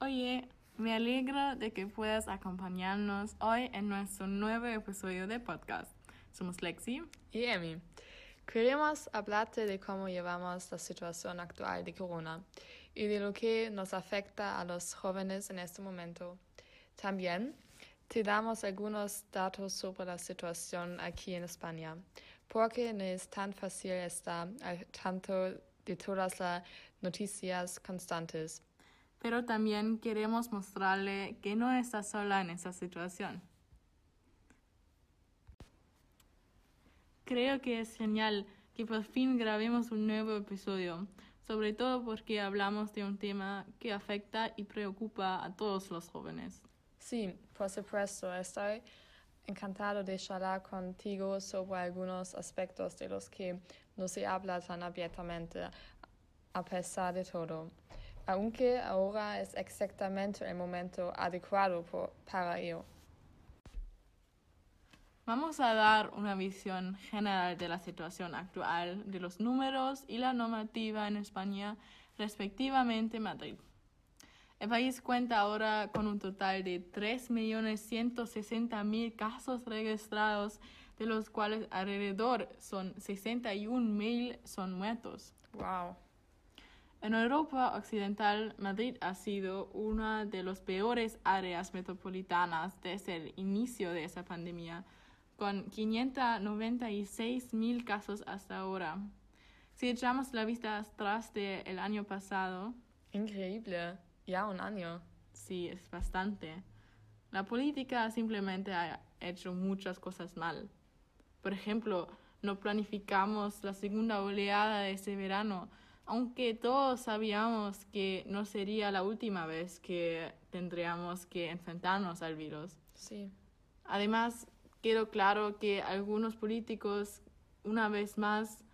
Oye, me alegro de que puedas acompañarnos hoy en nuestro nuevo episodio de podcast. Somos Lexi y Emi. Queremos hablarte de cómo llevamos la situación actual de Corona y de lo que nos afecta a los jóvenes en este momento. También te damos algunos datos sobre la situación aquí en España, porque no es tan fácil estar al tanto de todas las noticias constantes. Pero también queremos mostrarle que no está sola en esta situación. Creo que es genial que por fin grabemos un nuevo episodio, sobre todo porque hablamos de un tema que afecta y preocupa a todos los jóvenes. Sí, por supuesto, estoy encantado de charlar contigo sobre algunos aspectos de los que no se habla tan abiertamente, a pesar de todo, aunque ahora es exactamente el momento adecuado para ello. Vamos a dar una visión general de la situación actual de los números y la normativa en España, respectivamente Madrid. El país cuenta ahora con un total de 3.160.000 casos registrados, de los cuales alrededor son 61.000 son muertos. Wow. En Europa Occidental, Madrid ha sido una de las peores áreas metropolitanas desde el inicio de esa pandemia con 596 mil casos hasta ahora. Si echamos la vista atrás del año pasado. Increíble, ya un año. Sí, es bastante. La política simplemente ha hecho muchas cosas mal. Por ejemplo, no planificamos la segunda oleada de ese verano, aunque todos sabíamos que no sería la última vez que tendríamos que enfrentarnos al virus. Sí. Además, quedó claro que algunos políticos, una vez más,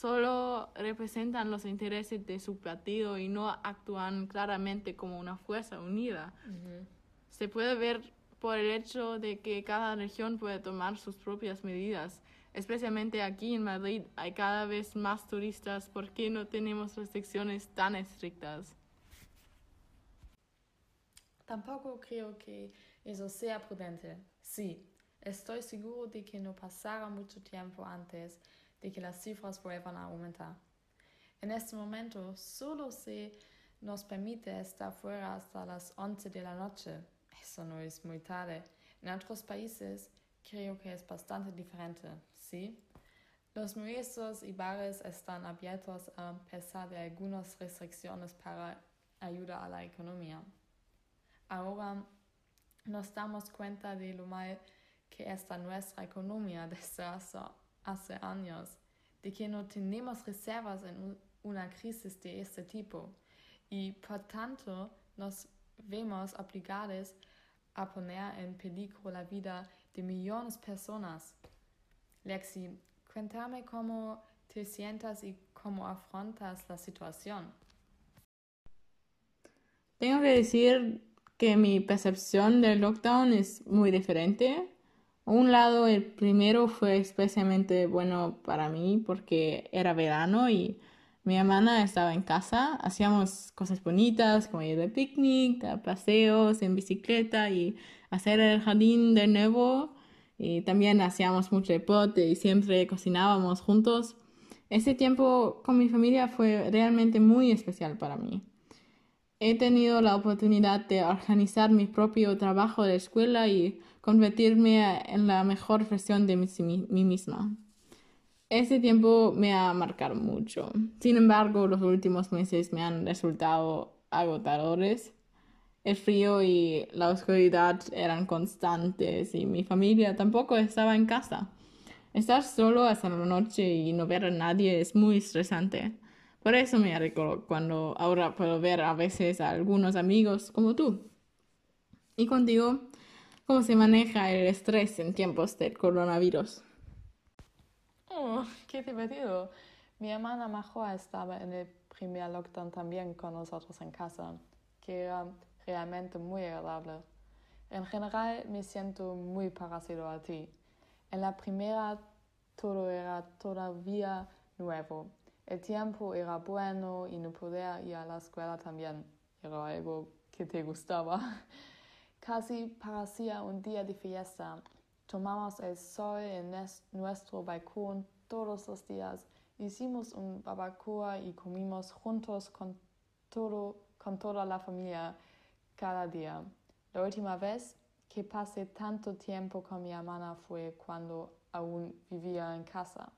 solo representan los intereses de su partido y no actúan claramente como una fuerza unida. Se puede ver por el hecho de que cada región puede tomar sus propias medidas. Especialmente aquí en Madrid hay cada vez más turistas porque no tenemos restricciones tan estrictas. Tampoco creo que eso sea prudente. Sí, Estoy seguro de que no pasará mucho tiempo antes de que las cifras vuelvan a aumentar. En este momento solo se nos permite estar fuera hasta las 11 de la noche. Eso no es muy tarde. En otros países creo que es bastante diferente, ¿sí? Los museos y bares están abiertos a pesar de algunas restricciones para ayudar a la economía. Ahora nos damos cuenta de lo mal que está nuestra economía desde hace, años, de que no tenemos reservas en una crisis de este tipo y por tanto nos vemos obligados a poner en peligro la vida de millones de personas. Lexi, cuéntame cómo te sientas y cómo afrontas la situación. Tengo que decir que mi percepción del lockdown es muy diferente un lado, el primero fue especialmente bueno para mí porque era verano y mi hermana estaba en casa, hacíamos cosas bonitas como ir de picnic, paseos en bicicleta y hacer el jardín de nuevo. Y también hacíamos mucho deporte y siempre cocinábamos juntos. Ese tiempo con mi familia fue realmente muy especial para mí. He tenido la oportunidad de organizar mi propio trabajo de escuela y convertirme en la mejor versión de mí, misma. Ese tiempo me ha marcado mucho. Sin embargo, los últimos meses me han resultado agotadores. El frío y la oscuridad eran constantes y mi familia tampoco estaba en casa. Estar solo hasta la noche y no ver a nadie es muy estresante. Por eso me recuerdo cuando ahora puedo ver a veces a algunos amigos como tú. Y contigo, ¿cómo se maneja el estrés en tiempos del coronavirus? Oh, qué divertido. Mi hermana Majoa estaba en el primer lockdown también con nosotros en casa, que era realmente muy agradable. En general me siento muy parecido a ti. En la primera todo era todavía nuevo. El tiempo era bueno y no poder ir a la escuela también era algo que te gustaba. Casi parecía un día de fiesta. Tomamos el sol en nuestro balcón todos los días. Hicimos un barbacoa y comimos juntos con, todo, con toda la familia cada día. La última vez que pasé tanto tiempo con mi hermana fue cuando aún vivía en casa.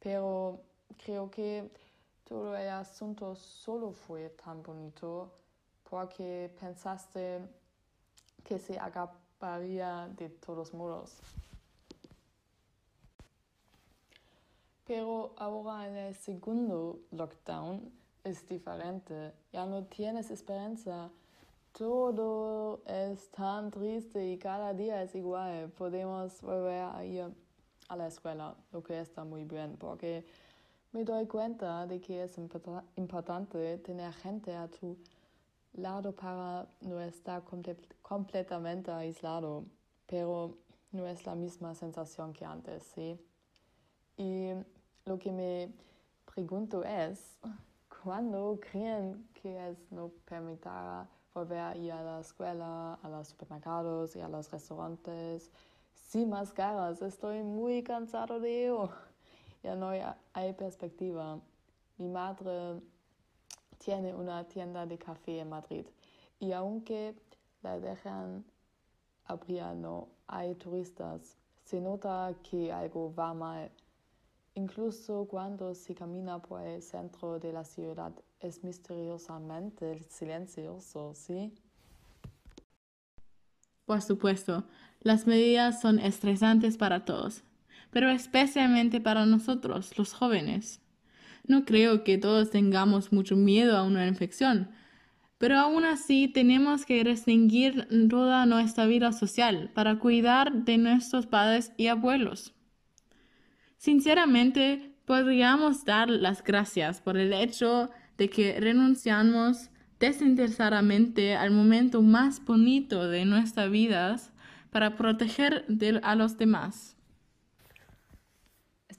Pero creo que todo el asunto solo fue tan bonito porque pensaste que se acabaría de todos modos. Pero ahora en el segundo lockdown es diferente. Ya no tienes esperanza. Todo es tan triste y cada día es igual. Podemos volver a ir a la escuela, lo que está muy bien, porque me doy cuenta de que es importante tener gente a tu lado para no estar completamente aislado, pero no es la misma sensación que antes, ¿sí? Y lo que me pregunto es, ¿cuándo creen que es no permitirá volver a ir a la escuela, a los supermercados y a los restaurantes sin máscaras? Estoy muy cansado de ello ya no hay perspectiva. Mi madre tiene una tienda de café en Madrid y aunque la dejan abrir, no hay turistas. Se nota que algo va mal. Incluso cuando se camina por el centro de la ciudad es misteriosamente silencioso, ¿sí? Por supuesto, las medidas son estresantes para todos pero especialmente para nosotros, los jóvenes. No creo que todos tengamos mucho miedo a una infección, pero aún así tenemos que restringir toda nuestra vida social para cuidar de nuestros padres y abuelos. Sinceramente, podríamos dar las gracias por el hecho de que renunciamos desinteresadamente al momento más bonito de nuestras vidas para proteger a los demás.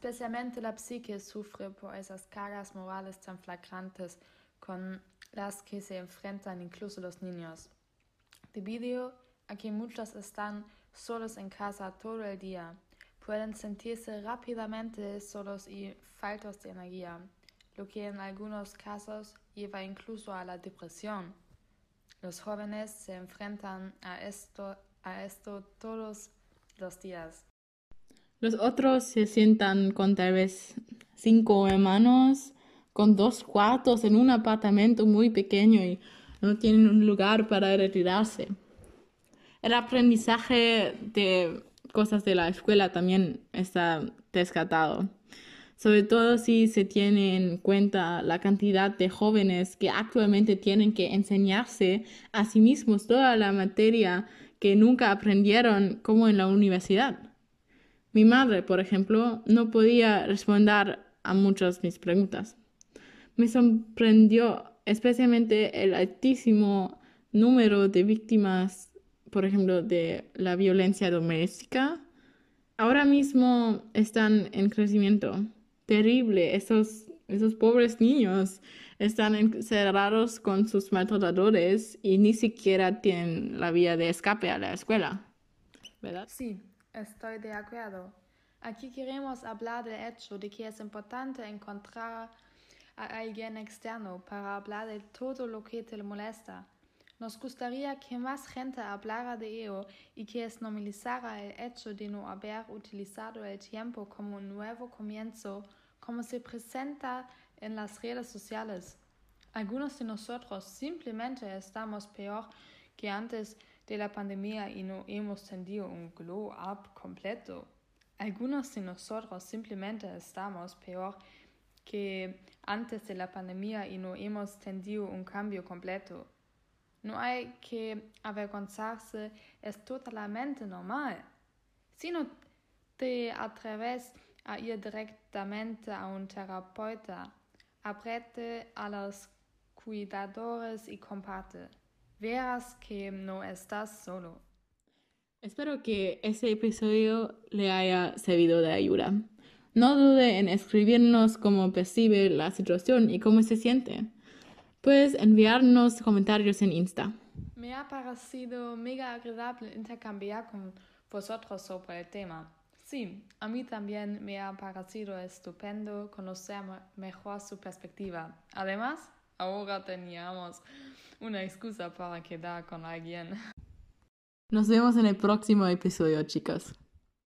Especialmente la psique sufre por esas cargas morales tan flagrantes con las que se enfrentan incluso los niños. Debido a que muchos están solos en casa todo el día, pueden sentirse rápidamente solos y faltos de energía, lo que en algunos casos lleva incluso a la depresión. Los jóvenes se enfrentan a esto, a esto todos los días. Los otros se sientan con tal vez cinco hermanos, con dos cuartos en un apartamento muy pequeño y no tienen un lugar para retirarse. El aprendizaje de cosas de la escuela también está descartado, sobre todo si se tiene en cuenta la cantidad de jóvenes que actualmente tienen que enseñarse a sí mismos toda la materia que nunca aprendieron como en la universidad. Mi madre, por ejemplo, no podía responder a muchas de mis preguntas. Me sorprendió especialmente el altísimo número de víctimas, por ejemplo, de la violencia doméstica. Ahora mismo están en crecimiento. Terrible, esos, esos pobres niños están encerrados con sus maltratadores y ni siquiera tienen la vía de escape a la escuela. ¿Verdad? Sí, Estoy de acuerdo. Aquí queremos hablar del hecho de que es importante encontrar a alguien externo para hablar de todo lo que te molesta. Nos gustaría que más gente hablara de ello y que es normalizara el hecho de no haber utilizado el tiempo como un nuevo comienzo, como se presenta en las redes sociales. Algunos de nosotros simplemente estamos peor que antes de la pandemia y no hemos tenido un glow up completo. Algunos de nosotros simplemente estamos peor que antes de la pandemia y no hemos tenido un cambio completo. No hay que avergonzarse, es totalmente normal. Si no te atreves a ir directamente a un terapeuta, apriete a los cuidadores y comparte veas que no estás solo. Espero que este episodio le haya servido de ayuda. No dude en escribirnos cómo percibe la situación y cómo se siente. Puedes enviarnos comentarios en Insta. Me ha parecido mega agradable intercambiar con vosotros sobre el tema. Sí, a mí también me ha parecido estupendo conocer mejor su perspectiva. Además, ahora teníamos una excusa para quedar con alguien. Nos vemos en el próximo episodio, chicas.